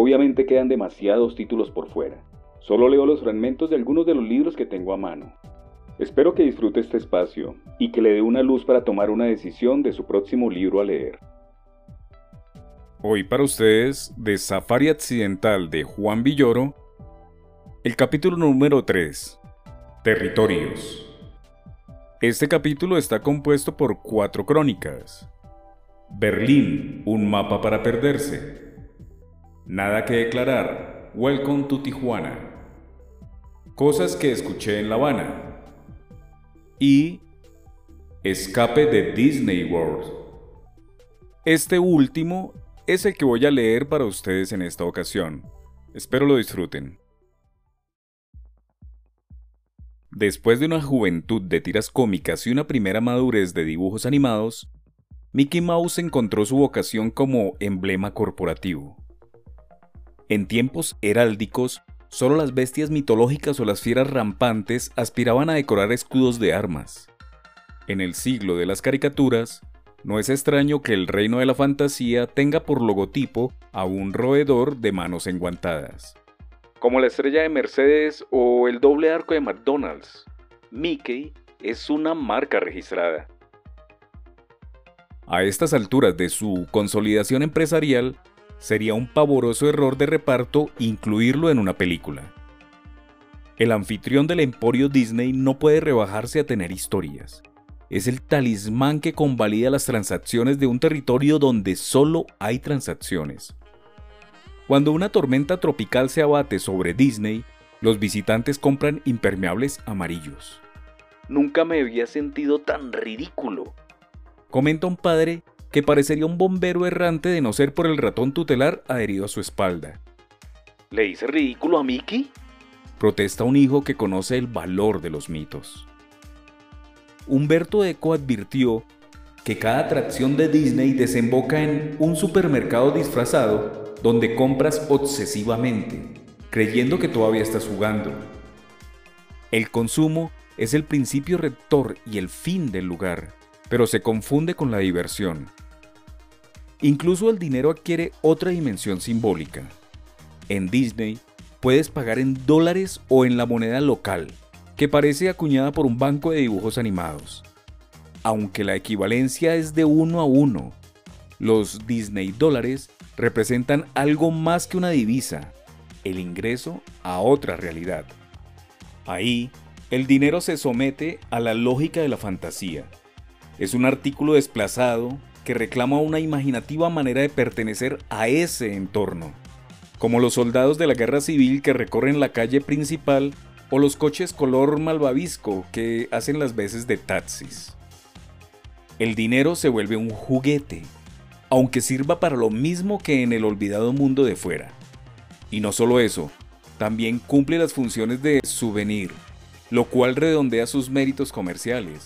Obviamente quedan demasiados títulos por fuera. Solo leo los fragmentos de algunos de los libros que tengo a mano. Espero que disfrute este espacio y que le dé una luz para tomar una decisión de su próximo libro a leer. Hoy para ustedes, de Safari Accidental de Juan Villoro, el capítulo número 3, Territorios. Este capítulo está compuesto por cuatro crónicas. Berlín, un mapa para perderse. Nada que declarar. Welcome to Tijuana. Cosas que escuché en La Habana. Y Escape de Disney World. Este último es el que voy a leer para ustedes en esta ocasión. Espero lo disfruten. Después de una juventud de tiras cómicas y una primera madurez de dibujos animados, Mickey Mouse encontró su vocación como emblema corporativo. En tiempos heráldicos, solo las bestias mitológicas o las fieras rampantes aspiraban a decorar escudos de armas. En el siglo de las caricaturas, no es extraño que el reino de la fantasía tenga por logotipo a un roedor de manos enguantadas. Como la estrella de Mercedes o el doble arco de McDonald's, Mickey es una marca registrada. A estas alturas de su consolidación empresarial, sería un pavoroso error de reparto incluirlo en una película. El anfitrión del emporio Disney no puede rebajarse a tener historias. Es el talismán que convalida las transacciones de un territorio donde solo hay transacciones. Cuando una tormenta tropical se abate sobre Disney, los visitantes compran impermeables amarillos. Nunca me había sentido tan ridículo, comenta un padre que parecería un bombero errante de no ser por el ratón tutelar adherido a su espalda. ¿Le hice ridículo a Mickey? Protesta un hijo que conoce el valor de los mitos. Humberto Eco advirtió que cada atracción de Disney desemboca en un supermercado disfrazado donde compras obsesivamente, creyendo que todavía estás jugando. El consumo es el principio rector y el fin del lugar, pero se confunde con la diversión. Incluso el dinero adquiere otra dimensión simbólica. En Disney puedes pagar en dólares o en la moneda local, que parece acuñada por un banco de dibujos animados. Aunque la equivalencia es de uno a uno, los Disney dólares representan algo más que una divisa, el ingreso a otra realidad. Ahí, el dinero se somete a la lógica de la fantasía es un artículo desplazado que reclama una imaginativa manera de pertenecer a ese entorno, como los soldados de la guerra civil que recorren la calle principal o los coches color malvavisco que hacen las veces de taxis. El dinero se vuelve un juguete, aunque sirva para lo mismo que en el olvidado mundo de fuera. Y no solo eso, también cumple las funciones de souvenir, lo cual redondea sus méritos comerciales.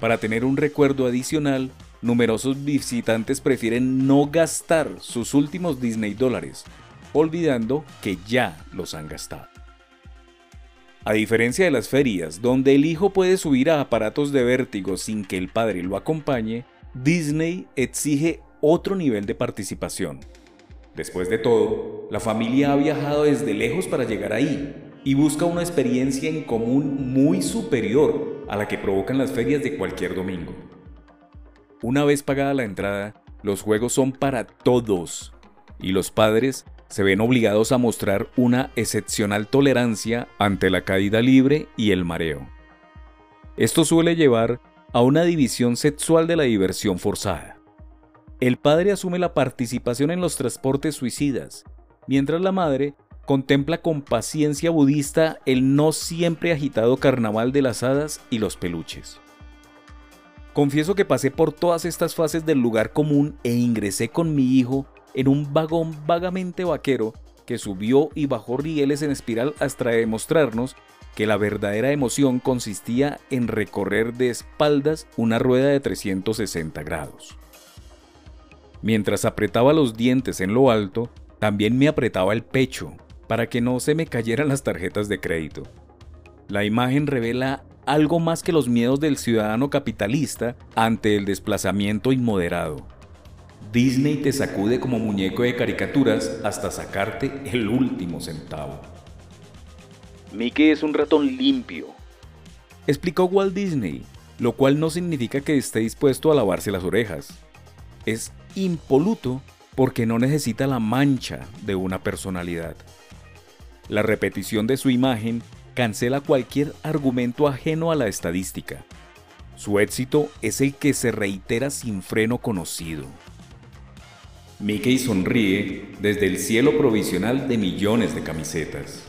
Para tener un recuerdo adicional, numerosos visitantes prefieren no gastar sus últimos Disney dólares, olvidando que ya los han gastado. A diferencia de las ferias, donde el hijo puede subir a aparatos de vértigo sin que el padre lo acompañe, Disney exige otro nivel de participación. Después de todo, la familia ha viajado desde lejos para llegar ahí y busca una experiencia en común muy superior a la que provocan las ferias de cualquier domingo. Una vez pagada la entrada, los juegos son para todos y los padres se ven obligados a mostrar una excepcional tolerancia ante la caída libre y el mareo. Esto suele llevar a una división sexual de la diversión forzada. El padre asume la participación en los transportes suicidas, mientras la madre contempla con paciencia budista el no siempre agitado carnaval de las hadas y los peluches. Confieso que pasé por todas estas fases del lugar común e ingresé con mi hijo en un vagón vagamente vaquero que subió y bajó rieles en espiral hasta demostrarnos que la verdadera emoción consistía en recorrer de espaldas una rueda de 360 grados. Mientras apretaba los dientes en lo alto, también me apretaba el pecho para que no se me cayeran las tarjetas de crédito. La imagen revela algo más que los miedos del ciudadano capitalista ante el desplazamiento inmoderado. Disney te sacude como muñeco de caricaturas hasta sacarte el último centavo. Mickey es un ratón limpio. Explicó Walt Disney, lo cual no significa que esté dispuesto a lavarse las orejas. Es impoluto porque no necesita la mancha de una personalidad. La repetición de su imagen cancela cualquier argumento ajeno a la estadística. Su éxito es el que se reitera sin freno conocido. Mickey sonríe desde el cielo provisional de millones de camisetas.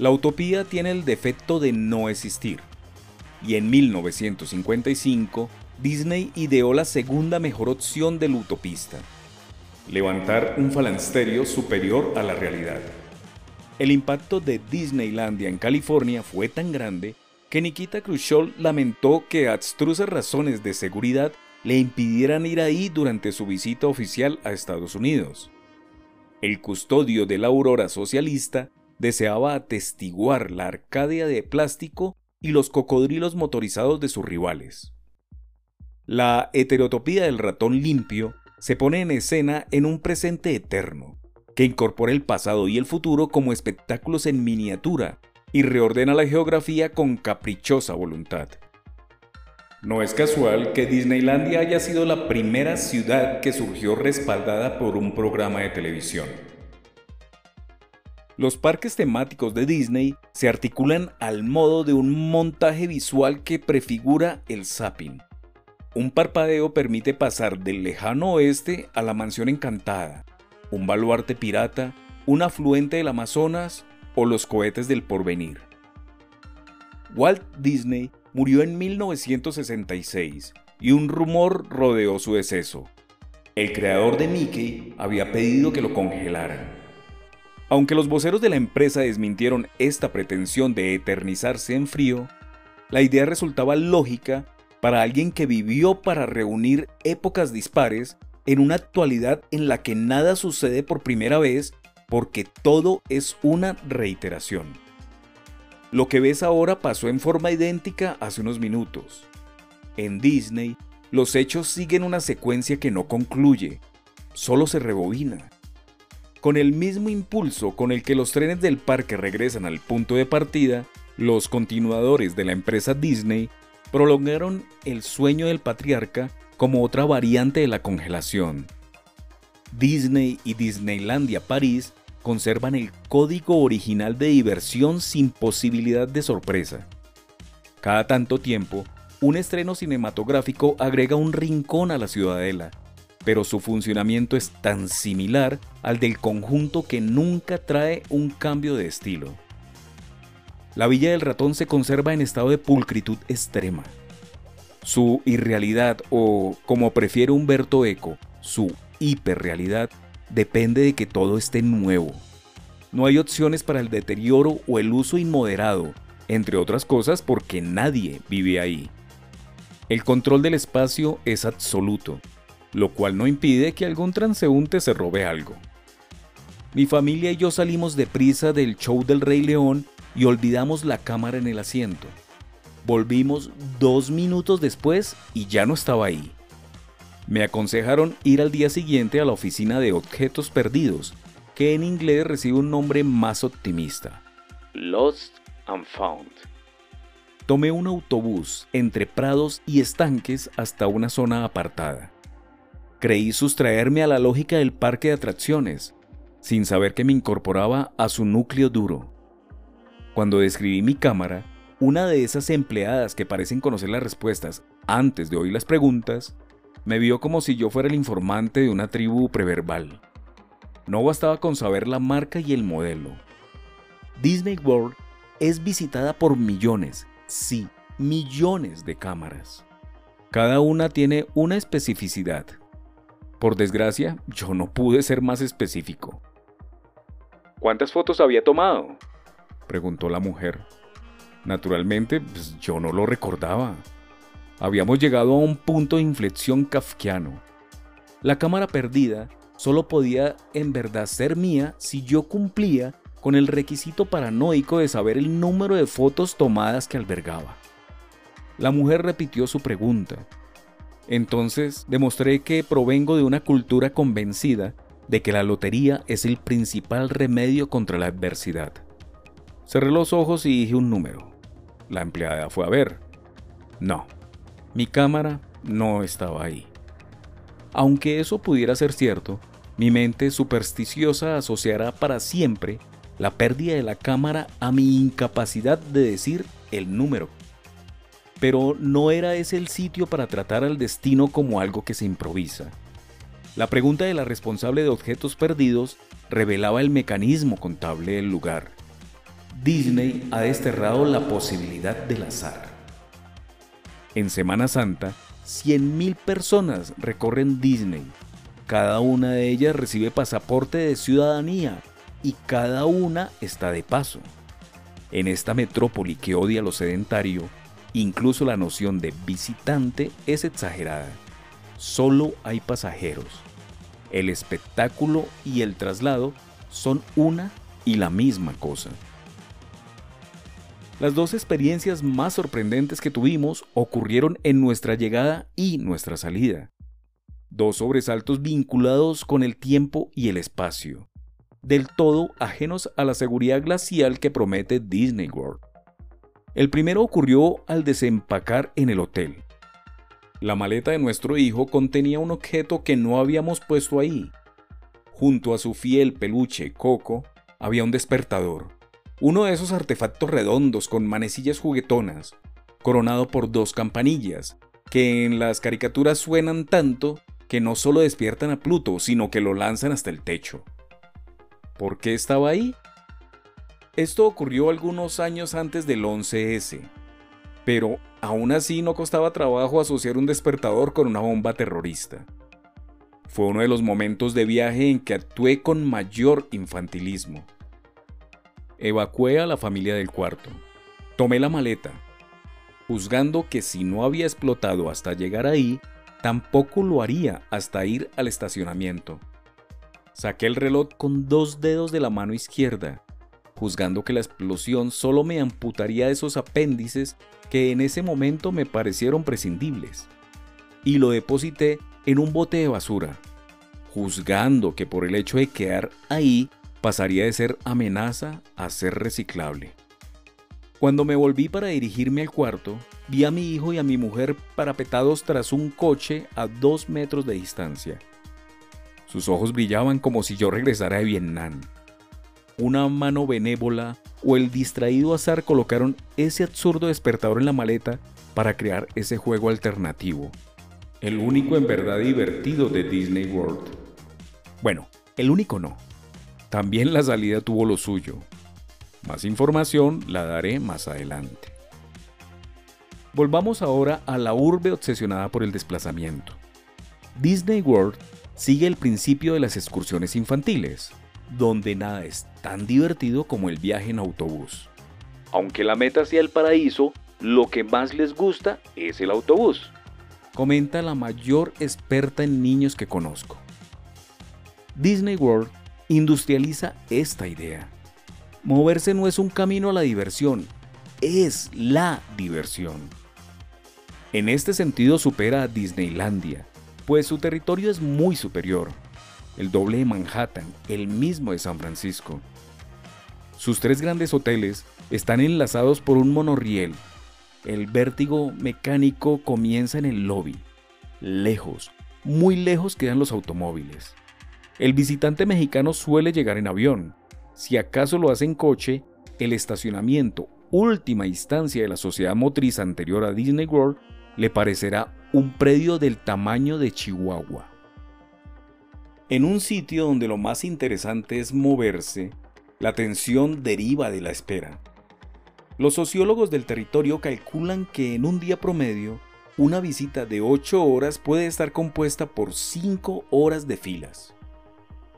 La utopía tiene el defecto de no existir. Y en 1955, Disney ideó la segunda mejor opción del utopista. Levantar un falansterio superior a la realidad. El impacto de Disneylandia en California fue tan grande que Nikita Khrushchev lamentó que abstrusas razones de seguridad le impidieran ir ahí durante su visita oficial a Estados Unidos. El custodio de la aurora socialista deseaba atestiguar la Arcadia de plástico y los cocodrilos motorizados de sus rivales. La heterotopía del ratón limpio se pone en escena en un presente eterno, que incorpora el pasado y el futuro como espectáculos en miniatura y reordena la geografía con caprichosa voluntad. No es casual que Disneylandia haya sido la primera ciudad que surgió respaldada por un programa de televisión. Los parques temáticos de Disney se articulan al modo de un montaje visual que prefigura el zapping. Un parpadeo permite pasar del lejano oeste a la mansión encantada, un baluarte pirata, un afluente del Amazonas o los cohetes del porvenir. Walt Disney murió en 1966 y un rumor rodeó su deceso. El creador de Mickey había pedido que lo congelaran. Aunque los voceros de la empresa desmintieron esta pretensión de eternizarse en frío, la idea resultaba lógica para alguien que vivió para reunir épocas dispares en una actualidad en la que nada sucede por primera vez porque todo es una reiteración. Lo que ves ahora pasó en forma idéntica hace unos minutos. En Disney, los hechos siguen una secuencia que no concluye, solo se rebobina con el mismo impulso con el que los trenes del parque regresan al punto de partida, los continuadores de la empresa Disney prolongaron el sueño del patriarca como otra variante de la congelación. Disney y Disneylandia París conservan el código original de diversión sin posibilidad de sorpresa. Cada tanto tiempo, un estreno cinematográfico agrega un rincón a la ciudadela, pero su funcionamiento es tan similar al del conjunto que nunca trae un cambio de estilo. La Villa del Ratón se conserva en estado de pulcritud extrema. Su irrealidad o, como prefiere Humberto Eco, su hiperrealidad depende de que todo esté nuevo. No hay opciones para el deterioro o el uso inmoderado, entre otras cosas porque nadie vive ahí. El control del espacio es absoluto lo cual no impide que algún transeúnte se robe algo. Mi familia y yo salimos deprisa del show del Rey León y olvidamos la cámara en el asiento. Volvimos dos minutos después y ya no estaba ahí. Me aconsejaron ir al día siguiente a la oficina de objetos perdidos, que en inglés recibe un nombre más optimista. Lost and Found. Tomé un autobús entre prados y estanques hasta una zona apartada. Creí sustraerme a la lógica del parque de atracciones, sin saber que me incorporaba a su núcleo duro. Cuando describí mi cámara, una de esas empleadas que parecen conocer las respuestas antes de oír las preguntas, me vio como si yo fuera el informante de una tribu preverbal. No bastaba con saber la marca y el modelo. Disney World es visitada por millones, sí, millones de cámaras. Cada una tiene una especificidad Por desgracia, yo no pude ser más específico. ¿Cuántas fotos había tomado? preguntó la mujer. Naturalmente, pues, yo no lo recordaba. Habíamos llegado a un punto de inflexión kafkiano. La cámara perdida solo podía en verdad ser mía si yo cumplía con el requisito paranoico de saber el número de fotos tomadas que albergaba. La mujer repitió su pregunta. Entonces demostré que provengo de una cultura convencida de que la lotería es el principal remedio contra la adversidad. Cerré los ojos y dije un número. La empleada fue a ver. No, mi cámara no estaba ahí. Aunque eso pudiera ser cierto, mi mente supersticiosa asociará para siempre la pérdida de la cámara a mi incapacidad de decir el número. Pero no era ese el sitio para tratar al destino como algo que se improvisa. La pregunta de la responsable de objetos perdidos revelaba el mecanismo contable del lugar. Disney ha desterrado la posibilidad del azar. En Semana Santa, 100.000 personas recorren Disney. Cada una de ellas recibe pasaporte de ciudadanía y cada una está de paso. En esta metrópoli que odia lo sedentario, incluso la noción de visitante es exagerada. Solo hay pasajeros. El espectáculo y el traslado son una y la misma cosa. Las dos experiencias más sorprendentes que tuvimos ocurrieron en nuestra llegada y nuestra salida. Dos sobresaltos vinculados con el tiempo y el espacio del todo ajenos a la seguridad glacial que promete Disney World. El primero ocurrió al desempacar en el hotel. La maleta de nuestro hijo contenía un objeto que no habíamos puesto ahí. Junto a su fiel peluche Coco había un despertador, uno de esos artefactos redondos con manecillas juguetonas, coronado por dos campanillas, que en las caricaturas suenan tanto que no solo despiertan a Pluto, sino que lo lanzan hasta el techo. ¿Por qué estaba ahí? Esto ocurrió algunos años antes del 11S, pero aún así no costaba trabajo asociar un despertador con una bomba terrorista. Fue uno de los momentos de viaje en que actué con mayor infantilismo. Evacué a la familia del cuarto. Tomé la maleta, juzgando que si no había explotado hasta llegar ahí, tampoco lo haría hasta ir al estacionamiento. Saqué el reloj con dos dedos de la mano izquierda, juzgando que la explosión solo me amputaría esos apéndices que en ese momento me parecieron prescindibles, y lo deposité en un bote de basura, juzgando que por el hecho de quedar ahí pasaría de ser amenaza a ser reciclable. Cuando me volví para dirigirme al cuarto, vi a mi hijo y a mi mujer parapetados tras un coche a dos metros de distancia. Sus ojos brillaban como si yo regresara de Vietnam. Una mano benévola o el distraído azar colocaron ese absurdo despertador en la maleta para crear ese juego alternativo. El único en verdad divertido de Disney World. Bueno, el único no. También la salida tuvo lo suyo. Más información la daré más adelante. Volvamos ahora a la urbe obsesionada por el desplazamiento. Disney World sigue el principio de las excursiones infantiles, donde nada es tan divertido como el viaje en autobús. Aunque la meta sea el paraíso, lo que más les gusta es el autobús. Comenta la mayor experta en niños que conozco. Disney World industrializa esta idea. Moverse no es un camino a la diversión, es la diversión. En este sentido supera a Disneylandia, pues su territorio es muy superior, el doble de Manhattan, el mismo de San Francisco. Sus tres grandes hoteles están enlazados por un monorriel. El vértigo mecánico comienza en el lobby. Lejos, muy lejos quedan los automóviles. El visitante mexicano suele llegar en avión. Si acaso lo hace en coche, el estacionamiento, última instancia de la sociedad motriz anterior a Disney World, le parecerá un predio del tamaño de Chihuahua. En un sitio donde lo más interesante es moverse, la tensión deriva de la espera. Los sociólogos del territorio calculan que en un día promedio una visita de 8 horas puede estar compuesta por 5 horas de filas.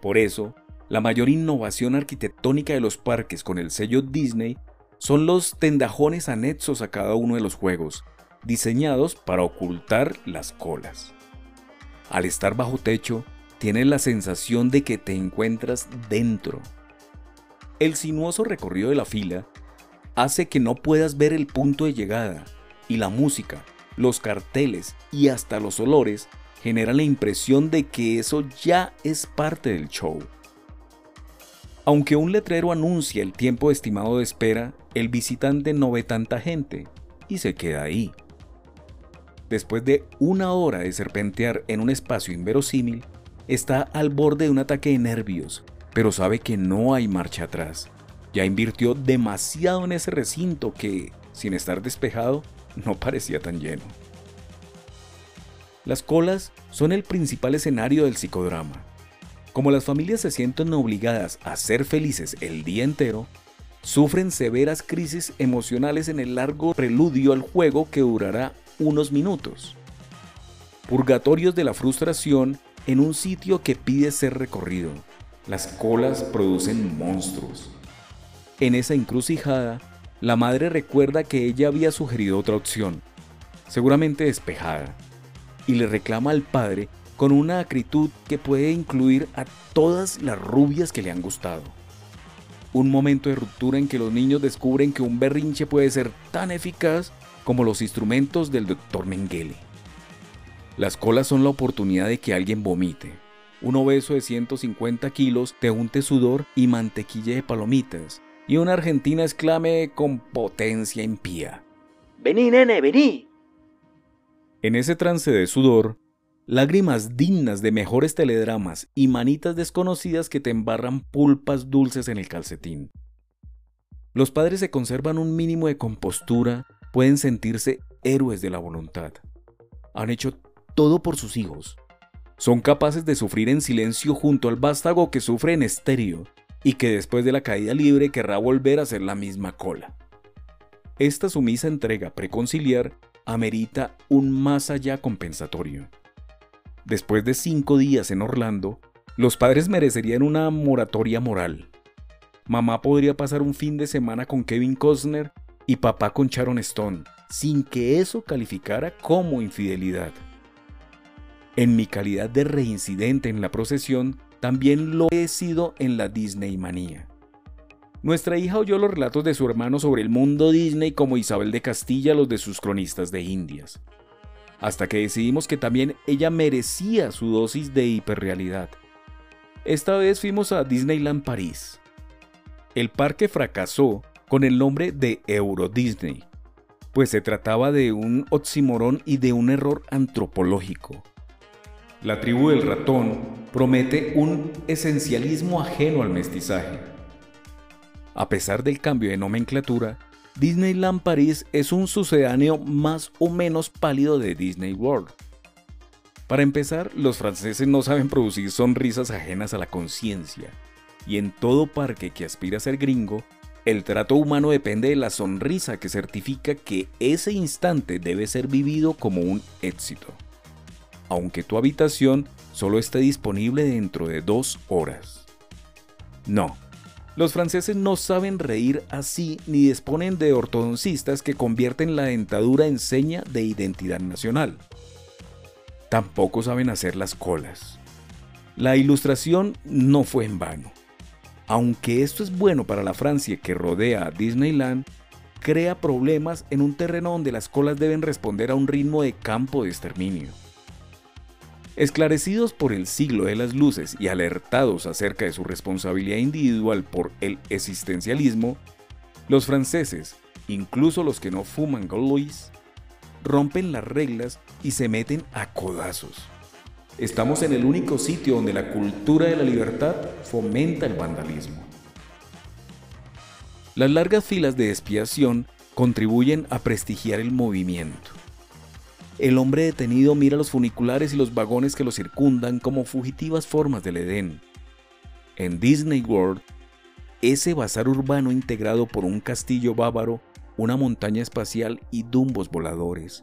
Por eso, la mayor innovación arquitectónica de los parques con el sello Disney son los tendajones anexos a cada uno de los juegos, diseñados para ocultar las colas. Al estar bajo techo, tienes la sensación de que te encuentras dentro. El sinuoso recorrido de la fila hace que no puedas ver el punto de llegada y la música, los carteles y hasta los olores generan la impresión de que eso ya es parte del show. Aunque un letrero anuncia el tiempo estimado de espera, el visitante no ve tanta gente y se queda ahí. Después de una hora de serpentear en un espacio inverosímil, está al borde de un ataque de nervios, pero sabe que no hay marcha atrás. Ya invirtió demasiado en ese recinto que, sin estar despejado, no parecía tan lleno. Las colas son el principal escenario del psicodrama. Como las familias se sienten obligadas a ser felices el día entero, sufren severas crisis emocionales en el largo preludio al juego que durará unos minutos. Purgatorios de la frustración en un sitio que pide ser recorrido. Las colas producen monstruos. En esa encrucijada, la madre recuerda que ella había sugerido otra opción, seguramente despejada, y le reclama al padre con una acritud que puede incluir a todas las rubias que le han gustado. Un momento de ruptura en que los niños descubren que un berrinche puede ser tan eficaz como los instrumentos del Dr. Mengele. Las colas son la oportunidad de que alguien vomite. Un obeso de 150 kilos te unte sudor y mantequilla de palomitas. Y una argentina exclame con potencia impía. Vení, nene, vení. En ese trance de sudor, lágrimas dignas de mejores teledramas y manitas desconocidas que te embarran pulpas dulces en el calcetín. Los padres se conservan un mínimo de compostura pueden sentirse héroes de la voluntad. Han hecho todo por sus hijos. Son capaces de sufrir en silencio junto al vástago que sufre en estéreo y que después de la caída libre querrá volver a hacer la misma cola. Esta sumisa entrega preconciliar amerita un más allá compensatorio. Después de cinco días en Orlando, los padres merecerían una moratoria moral. Mamá podría pasar un fin de semana con Kevin Costner y papá con Sharon Stone, sin que eso calificara como infidelidad. En mi calidad de reincidente en la procesión, también lo he sido en la Disney manía. Nuestra hija oyó los relatos de su hermano sobre el mundo Disney como Isabel de Castilla los de sus cronistas de Indias, hasta que decidimos que también ella merecía su dosis de hiperrealidad. Esta vez fuimos a Disneyland París. El parque fracasó con el nombre de Euro Disney, pues se trataba de un oximorón y de un error antropológico. La tribu del ratón promete un esencialismo ajeno al mestizaje. A pesar del cambio de nomenclatura, Disneyland París es un sucedáneo más o menos pálido de Disney World. Para empezar, los franceses no saben producir sonrisas ajenas a la conciencia, y en todo parque que aspira a ser gringo, el trato humano depende de la sonrisa que certifica que ese instante debe ser vivido como un éxito. Aunque tu habitación solo esté disponible dentro de dos horas. No, los franceses no saben reír así ni disponen de ortodoncistas que convierten la dentadura en seña de identidad nacional. Tampoco saben hacer las colas. La ilustración no fue en vano. Aunque esto es bueno para la Francia que rodea a Disneyland, crea problemas en un terreno donde las colas deben responder a un ritmo de campo de exterminio. Esclarecidos por el siglo de las luces y alertados acerca de su responsabilidad individual por el existencialismo, los franceses, incluso los que no fuman Gaulois, rompen las reglas y se meten a codazos. Estamos en el único sitio donde la cultura de la libertad fomenta el vandalismo. Las largas filas de expiación contribuyen a prestigiar el movimiento. El hombre detenido mira los funiculares y los vagones que lo circundan como fugitivas formas del Edén. En Disney World, ese bazar urbano integrado por un castillo bávaro, una montaña espacial y dumbos voladores.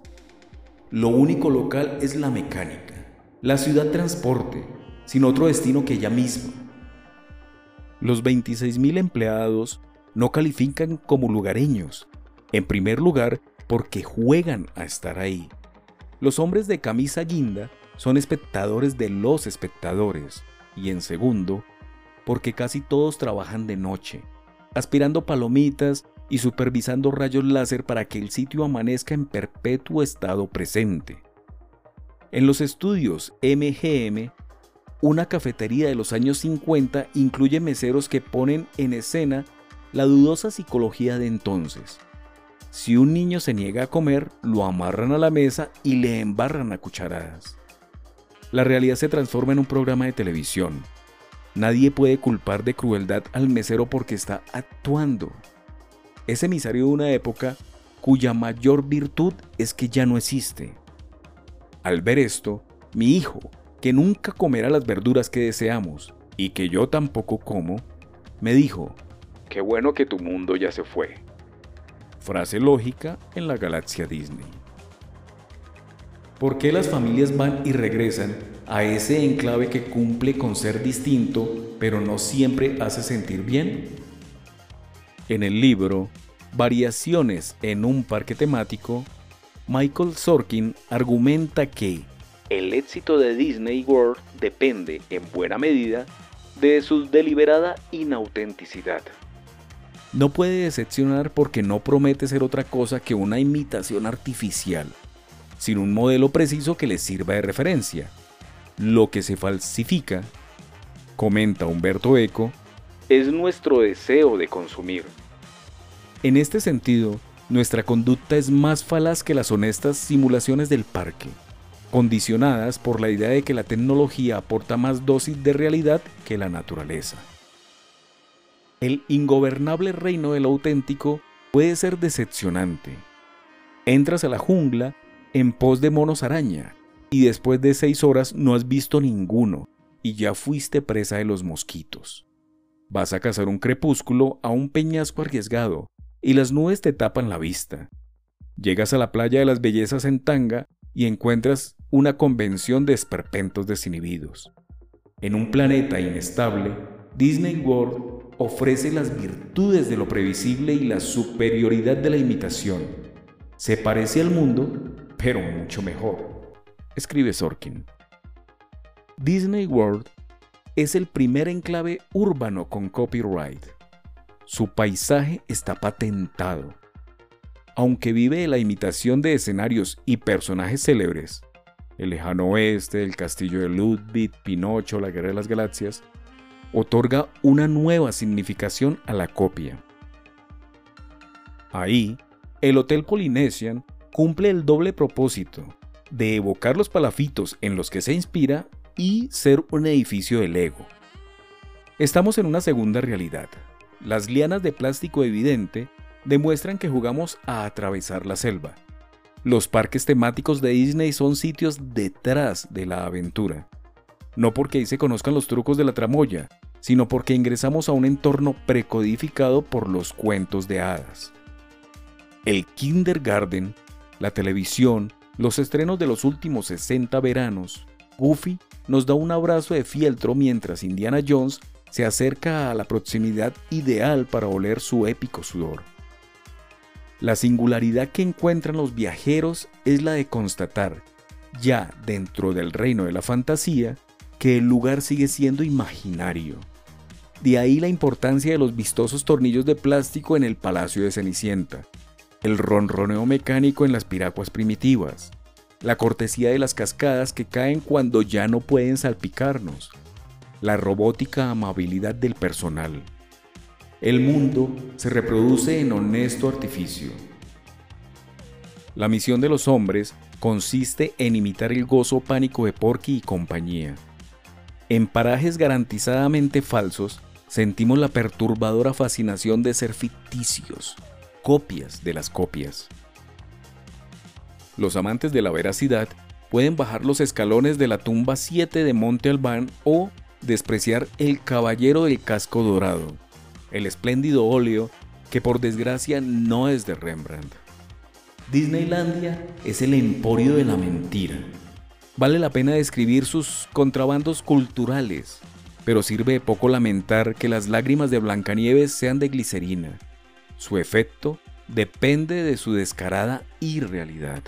lo único local es la mecánica, la ciudad transporte, sin otro destino que ella misma. Los 26.000 empleados no califican como lugareños, en primer lugar porque juegan a estar ahí. Los hombres de camisa guinda son espectadores de los espectadores, y en segundo, porque casi todos trabajan de noche, aspirando palomitas y supervisando rayos láser para que el sitio amanezca en perpetuo estado presente. En los estudios MGM una cafetería de los años 50 incluye meseros que ponen en escena la dudosa psicología de entonces. Si un niño se niega a comer, lo amarran a la mesa y le embarran a cucharadas. La realidad se transforma en un programa de televisión. Nadie puede culpar de crueldad al mesero porque está actuando. Es emisario de una época cuya mayor virtud es que ya no existe. Al ver esto, mi hijo, que nunca comerá las verduras que deseamos y que yo tampoco como, me dijo, Qué bueno que tu mundo ya se fue. Frase lógica en la galaxia Disney. ¿Por qué las familias van y regresan a ese enclave que cumple con ser distinto, pero no siempre hace sentir bien? En el libro Variaciones en un parque temático, Michael Sorkin argumenta que el éxito de Disney World depende, en buena medida, de su deliberada inautenticidad. No puede decepcionar porque no promete ser otra cosa que una imitación artificial, sin un modelo preciso que le sirva de referencia. Lo que se falsifica, comenta Humberto Eco, es nuestro deseo de consumir. En este sentido, nuestra conducta es más falaz que las honestas simulaciones del parque condicionadas por la idea de que la tecnología aporta más dosis de realidad que la naturaleza. El ingobernable reino del auténtico puede ser decepcionante. Entras a la jungla en pos de monos araña y después de seis horas no has visto ninguno y ya fuiste presa de los mosquitos. Vas a cazar un crepúsculo a un peñasco arriesgado y las nubes te tapan la vista. Llegas a la playa de las bellezas en tanga y encuentras una convención de esperpentos desinhibidos. En un planeta inestable, Disney World ofrece las virtudes de lo previsible y la superioridad de la imitación. Se parece al mundo, pero mucho mejor, escribe Sorkin. Disney World es el primer enclave urbano con copyright. Su paisaje está patentado. Aunque vive de la imitación de escenarios y personajes célebres, el lejano oeste, el castillo de Ludwig, Pinocho, la guerra de las galaxias, otorga una nueva significación a la copia. Ahí, el Hotel Polynesian cumple el doble propósito de evocar los palafitos en los que se inspira y ser un edificio del ego. Estamos en una segunda realidad. Las lianas de plástico evidente demuestran que jugamos a atravesar la selva los parques temáticos de Disney son sitios detrás de la aventura. No porque ahí se conozcan los trucos de la tramoya, sino porque ingresamos a un entorno precodificado por los cuentos de hadas. El kindergarten, la televisión, los estrenos de los últimos 60 veranos, Goofy nos da un abrazo de fieltro mientras Indiana Jones se acerca a la proximidad ideal para oler su épico sudor. La singularidad que encuentran los viajeros es la de constatar, ya dentro del reino de la fantasía, que el lugar sigue siendo imaginario. De ahí la importancia de los vistosos tornillos de plástico en el Palacio de Cenicienta, el ronroneo mecánico en las piraguas primitivas, la cortesía de las cascadas que caen cuando ya no pueden salpicarnos, la robótica amabilidad del personal. El mundo se reproduce en honesto artificio. La misión de los hombres consiste en imitar el gozo pánico de Porky y compañía. En parajes garantizadamente falsos, sentimos la perturbadora fascinación de ser ficticios, copias de las copias. Los amantes de la veracidad pueden bajar los escalones de la tumba 7 de Monte Albán o despreciar el caballero del casco dorado el espléndido óleo que por desgracia no es de Rembrandt. Disneylandia es el emporio de la mentira. Vale la pena describir sus contrabandos culturales, pero sirve poco lamentar que las lágrimas de Blancanieves sean de glicerina. Su efecto depende de su descarada irrealidad.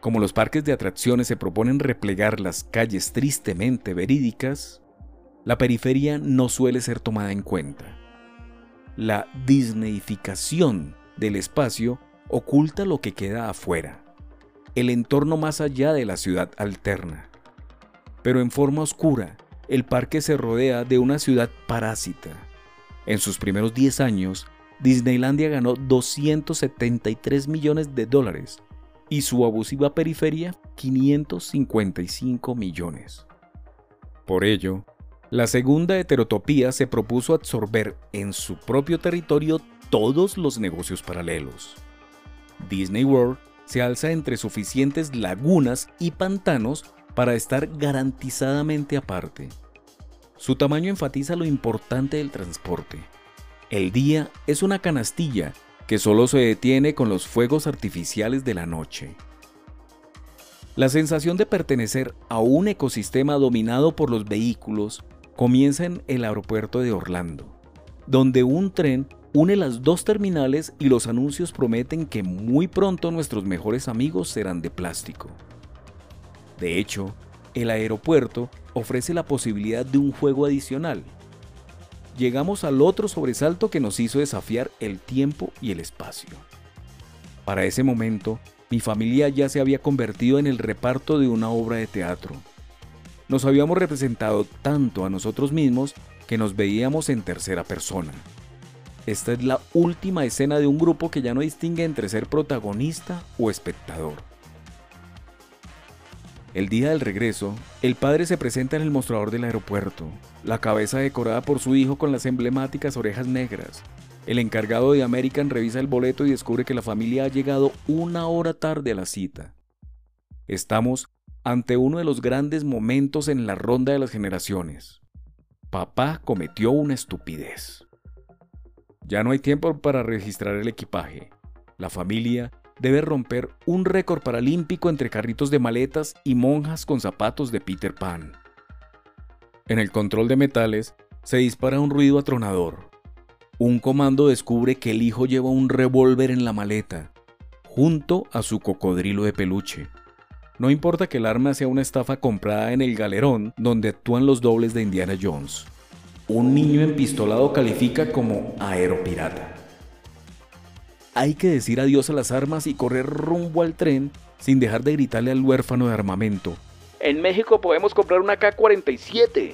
Como los parques de atracciones se proponen replegar las calles tristemente verídicas, la periferia no suele ser tomada en cuenta. La disneyificación del espacio oculta lo que queda afuera, el entorno más allá de la ciudad alterna. Pero en forma oscura, el parque se rodea de una ciudad parásita. En sus primeros 10 años, Disneylandia ganó 273 millones de dólares y su abusiva periferia 555 millones. Por ello, la segunda heterotopía se propuso absorber en su propio territorio todos los negocios paralelos. Disney World se alza entre suficientes lagunas y pantanos para estar garantizadamente aparte. Su tamaño enfatiza lo importante del transporte. El día es una canastilla que solo se detiene con los fuegos artificiales de la noche. La sensación de pertenecer a un ecosistema dominado por los vehículos comienza en el aeropuerto de Orlando, donde un tren une las dos terminales y los anuncios prometen que muy pronto nuestros mejores amigos serán de plástico. De hecho, el aeropuerto ofrece la posibilidad de un juego adicional, llegamos al otro sobresalto que nos hizo desafiar el tiempo y el espacio. Para ese momento, mi familia ya se había convertido en el reparto de una obra de teatro. Nos habíamos representado tanto a nosotros mismos que nos veíamos en tercera persona. Esta es la última escena de un grupo que ya no distingue entre ser protagonista o espectador. El día del regreso, el padre se presenta en el mostrador del aeropuerto, la cabeza decorada por su hijo con las emblemáticas orejas negras. El encargado de American revisa el boleto y descubre que la familia ha llegado una hora tarde a la cita. Estamos ante uno de los grandes momentos en la ronda de las generaciones. Papá cometió una estupidez. Ya no hay tiempo para registrar el equipaje. La familia debe romper un récord paralímpico entre carritos de maletas y monjas con zapatos de Peter Pan. En el control de metales se dispara un ruido atronador. Un comando descubre que el hijo lleva un revólver en la maleta, junto a su cocodrilo de peluche. No importa que el arma sea una estafa comprada en el galerón donde actúan los dobles de Indiana Jones. Un niño empistolado califica como aeropirata. Hay que decir adiós a las armas y correr rumbo al tren sin dejar de gritarle al huérfano de armamento. En México podemos comprar una K-47.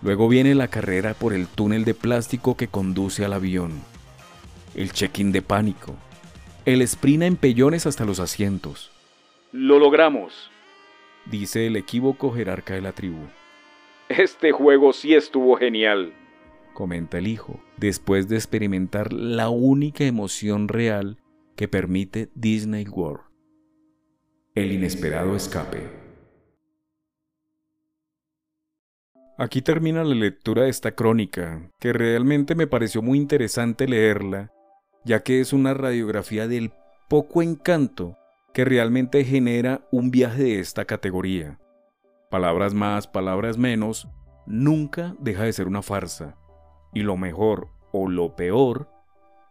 Luego viene la carrera por el túnel de plástico que conduce al avión. El check-in de pánico. El sprint en pellones hasta los asientos. Lo logramos, dice el equívoco jerarca de la tribu. Este juego sí estuvo genial comenta el hijo, después de experimentar la única emoción real que permite Disney World. El inesperado escape. Aquí termina la lectura de esta crónica, que realmente me pareció muy interesante leerla, ya que es una radiografía del poco encanto que realmente genera un viaje de esta categoría. Palabras más, palabras menos, nunca deja de ser una farsa, y lo mejor o lo peor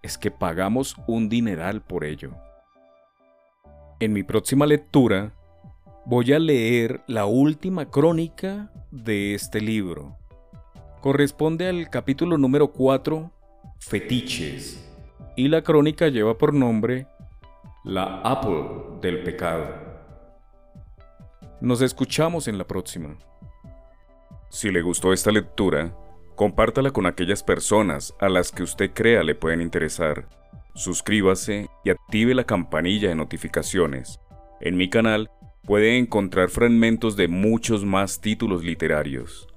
es que pagamos un dineral por ello. En mi próxima lectura voy a leer la última crónica de este libro. Corresponde al capítulo número 4, Fetiches, y la crónica lleva por nombre La Apple del Pecado. Nos escuchamos en la próxima. Si le gustó esta lectura, Compártala con aquellas personas a las que usted crea le pueden interesar. Suscríbase y active la campanilla de notificaciones. En mi canal puede encontrar fragmentos de muchos más títulos literarios.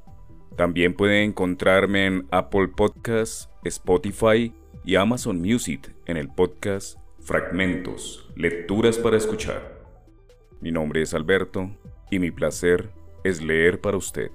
También puede encontrarme en Apple Podcasts, Spotify y Amazon Music en el podcast Fragmentos, Lecturas para Escuchar. Mi nombre es Alberto y mi placer es leer para usted.